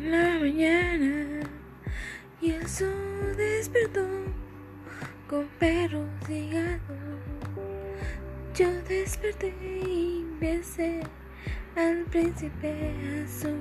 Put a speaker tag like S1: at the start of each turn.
S1: la mañana y el sol despertó con perros y gatos. Yo desperté y besé al príncipe azul.